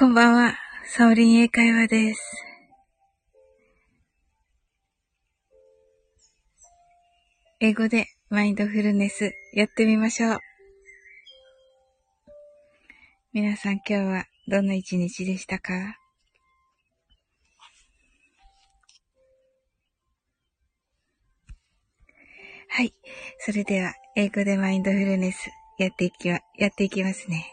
こんばんは、サオリン英会話です。英語でマインドフルネスやってみましょう。皆さん今日はどんな一日でしたか？はい。それでは、英語でマインドフルネスやっていきま、やっていきますね。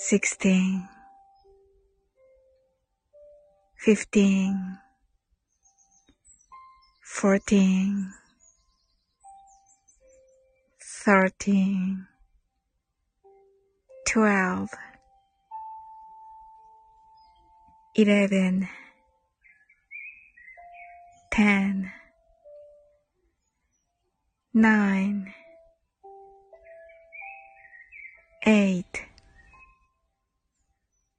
sixteen, fifteen, fourteen, thirteen, twelve, eleven, ten, nine, eight,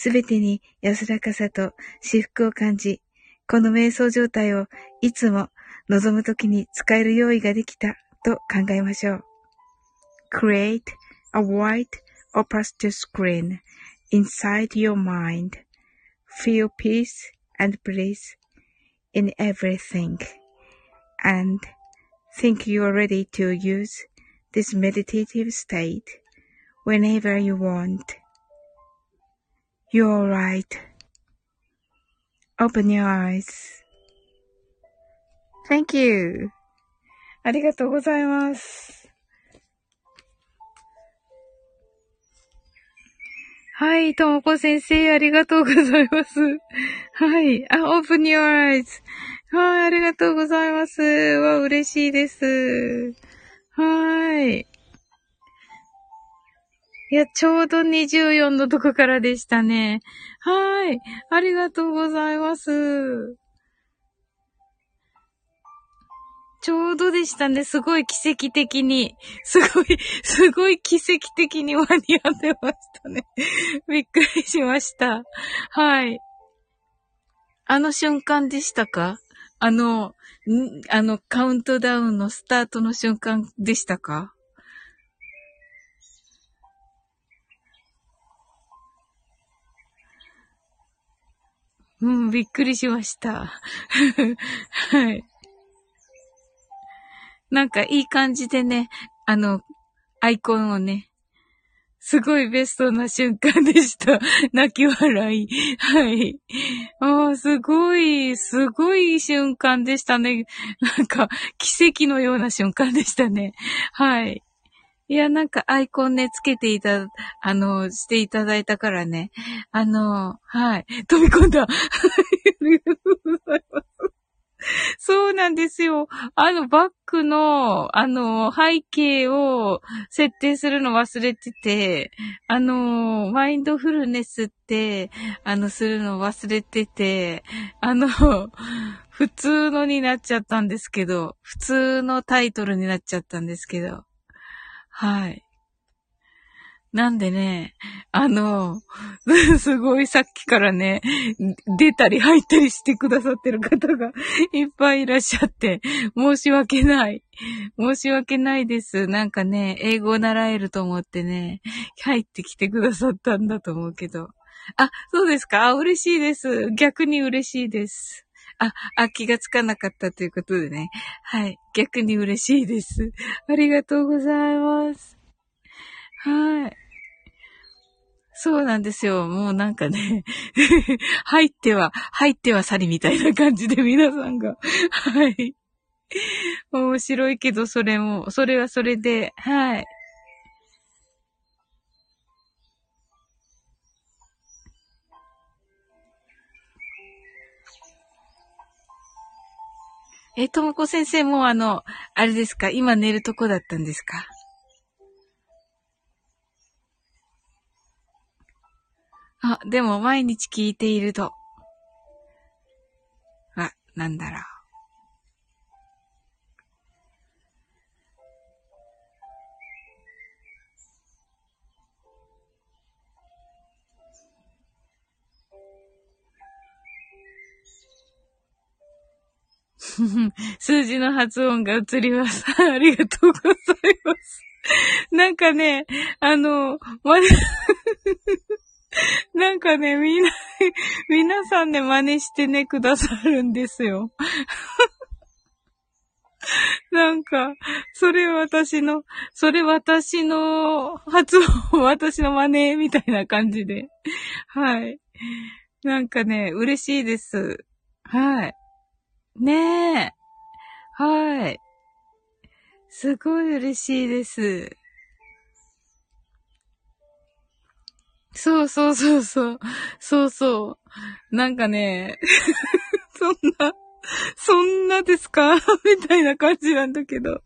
すべてに安らかさと至福を感じ、この瞑想状態をいつも望むときに使える用意ができたと考えましょう。Create a white or pastel screen inside your mind. Feel peace and bliss in everything. And think you are ready to use this meditative state whenever you want. You're right. Open your eyes. Thank you. ありがとうございます。はい、ともこ先生、ありがとうございます。はい。あ、open your eyes. はい、ありがとうございます。わ、嬉しいです。はい。いや、ちょうど24のとこからでしたね。はい。ありがとうございます。ちょうどでしたね。すごい奇跡的に。すごい、すごい奇跡的に間に合ってましたね。びっくりしました。はい。あの瞬間でしたか？あの、あの、カウントダウンのスタートの瞬間でしたか？うん、びっくりしました。はい。なんかいい感じでね、あの、アイコンをね、すごいベストな瞬間でした。泣き笑い。はい。ああ、すごい、すごい瞬間でしたね。なんか、奇跡のような瞬間でしたね。はい。いや、なんかアイコンね、つけていた、あの、していただいたからね。あの、はい。飛び込んだ。ありがとうございます。そうなんですよ。あの、バックの、あの、背景を設定するの忘れてて、あの、マインドフルネスって、あの、するの忘れてて、あの、普通のになっちゃったんですけど、普通のタイトルになっちゃったんですけど、はい。なんでね、あの、すごいさっきからね、出たり入ったりしてくださってる方が いっぱいいらっしゃって、申し訳ない。申し訳ないです。なんかね、英語を習えると思ってね、入ってきてくださったんだと思うけど。あ、そうですか、嬉しいです。逆に嬉しいです。あ、あ、気がつかなかったということでね。はい。逆に嬉しいです。ありがとうございます。はい。そうなんですよ。もうなんかね、入っては、入っては去りみたいな感じで皆さんが、はい。面白いけど、それも、それはそれで、はい。え、ともこ先生もあの、あれですか？今寝るとこだったんですか？あ、でも毎日聞いていると。あ、なんだろう。数字の発音が映ります。ありがとうございます。なんかね、あの、ま、なんかね、みんな、皆さんね、真似してね、くださるんですよ。なんか、それ私の、それ私の発音、私の真似みたいな感じで。はい。なんかね、嬉しいです。はい。ねえ。はい。すごい嬉しいです。そうそうそうそう。そうそう。なんかね、そんな、そんなですか？みたいな感じなんだけど。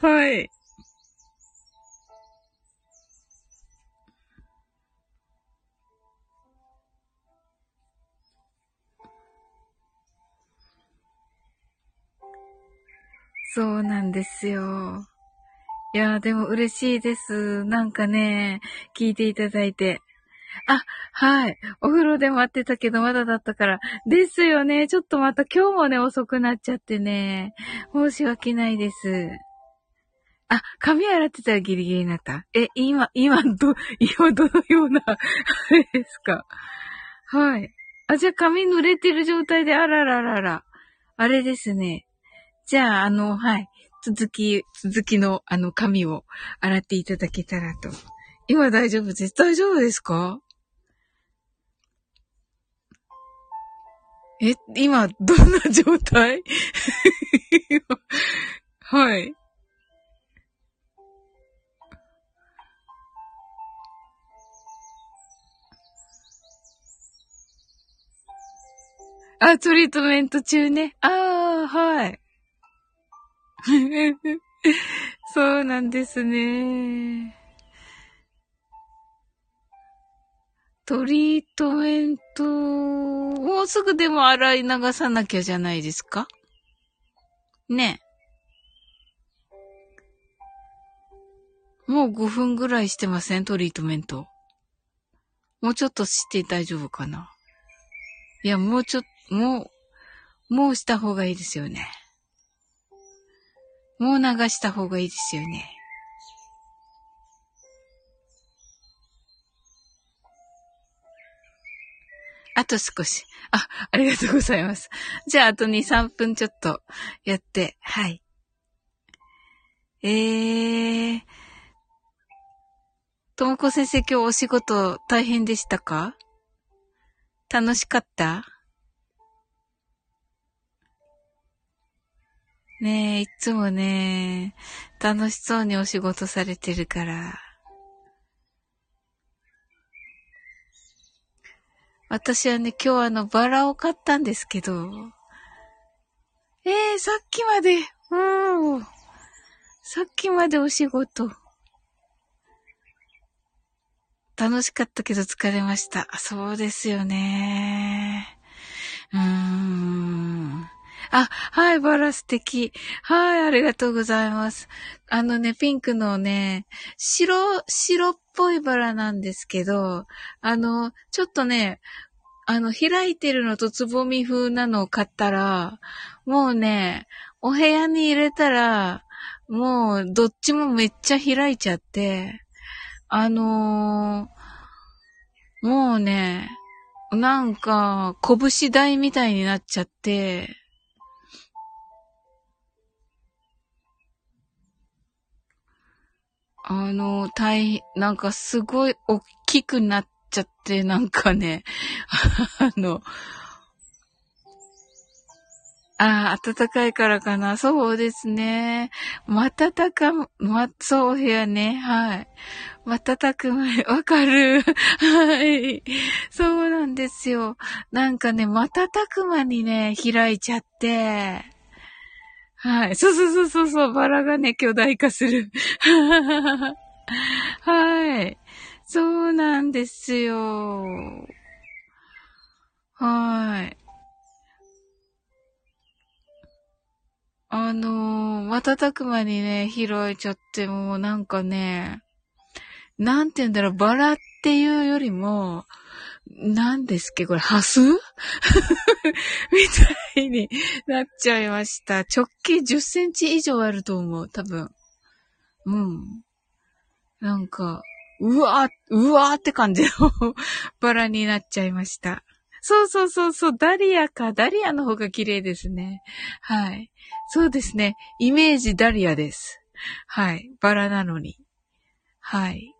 はい。そうなんですよ。いやーでも嬉しいです。なんかね、聞いていただいて。あ、はい。お風呂で待ってたけどまだだったから。ですよね。ちょっとまた今日もね、遅くなっちゃってね。申し訳ないです。あ、髪洗ってたらギリギリになった？え、今、今、ど、今どのような、あれですか？はい。あ、じゃあ髪濡れてる状態で、あらららら。あれですね。じゃあ、あの、はい。続き、続きのあの髪を洗っていただけたらと。今大丈夫です。大丈夫ですか？え、今、どんな状態？はい。あ、トリートメント中ね。ああ、はい。そうなんですね。トリートメント、もうすぐでも洗い流さなきゃじゃないですか？ねもう5分ぐらいしてません？トリートメント。もうちょっとして大丈夫かな？いや、もうちょっ、もう、もうした方がいいですよね。もう流した方がいいですよね。あと少し。あ、ありがとうございます。じゃあ、あと2、3分ちょっとやって、はい。えー。ともこ先生今日お仕事大変でしたか？楽しかった？ねえ、いつもね、楽しそうにお仕事されてるから。私はね、今日あの、バラを買ったんですけど、ええー、さっきまで、うん。さっきまでお仕事。楽しかったけど疲れました。そうですよね。あ、はい、バラ素敵。はい、ありがとうございます。あのね、ピンクのね、白、白っぽいバラなんですけど、あの、ちょっとね、あの、開いてるのとつぼみ風なのを買ったら、もうね、お部屋に入れたら、もう、どっちもめっちゃ開いちゃって、あのー、もうね、なんか、拳台みたいになっちゃって、あの、大、なんかすごい大きくなっちゃって、なんかね、あの、ああ、暖かいからかな。そうですね。瞬か、ま、そうやね。はい。瞬く前、わかる。はい。そうなんですよ。なんかね、瞬く間にね、開いちゃって。はい。そうそうそうそうそう、バラがね、巨大化する。はい。そうなんですよ。はい。あのー、瞬く間にね、拾いちゃってもうなんかね、なんて言うんだろう、バラっていうよりも、何ですっけこれ、ハス？みたいになっちゃいました。直径10センチ以上あると思う、多分。うん。なんか、うわー、うわーって感じの バラになっちゃいました。そうそうそうそう、ダリアか。ダリアの方が綺麗ですね。はい。そうですね。イメージダリアです。はい。バラなのに。はい。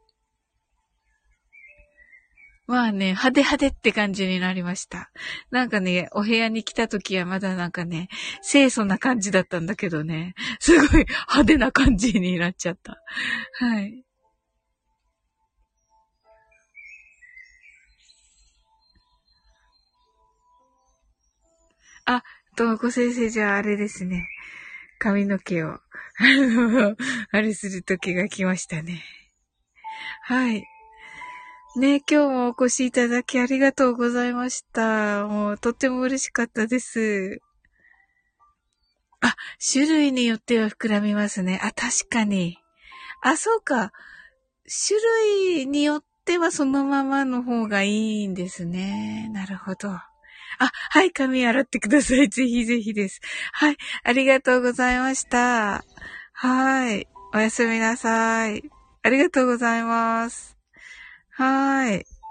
まあね、派手派手って感じになりました。なんかね、お部屋に来た時はまだなんかね、清楚な感じだったんだけどね、すごい派手な感じになっちゃった。はい。あ、ともこ先生じゃああれですね。髪の毛を、あの、あれする時が来ましたね。はい。ね、今日もお越しいただきありがとうございました。もう、とっても嬉しかったです。あ、種類によっては膨らみますね。あ、確かに。あ、そうか。種類によってはそのままの方がいいんですね。なるほど。あ、はい、髪洗ってください。ぜひぜひです。はい、ありがとうございました。はい、おやすみなさい。ありがとうございます。はい。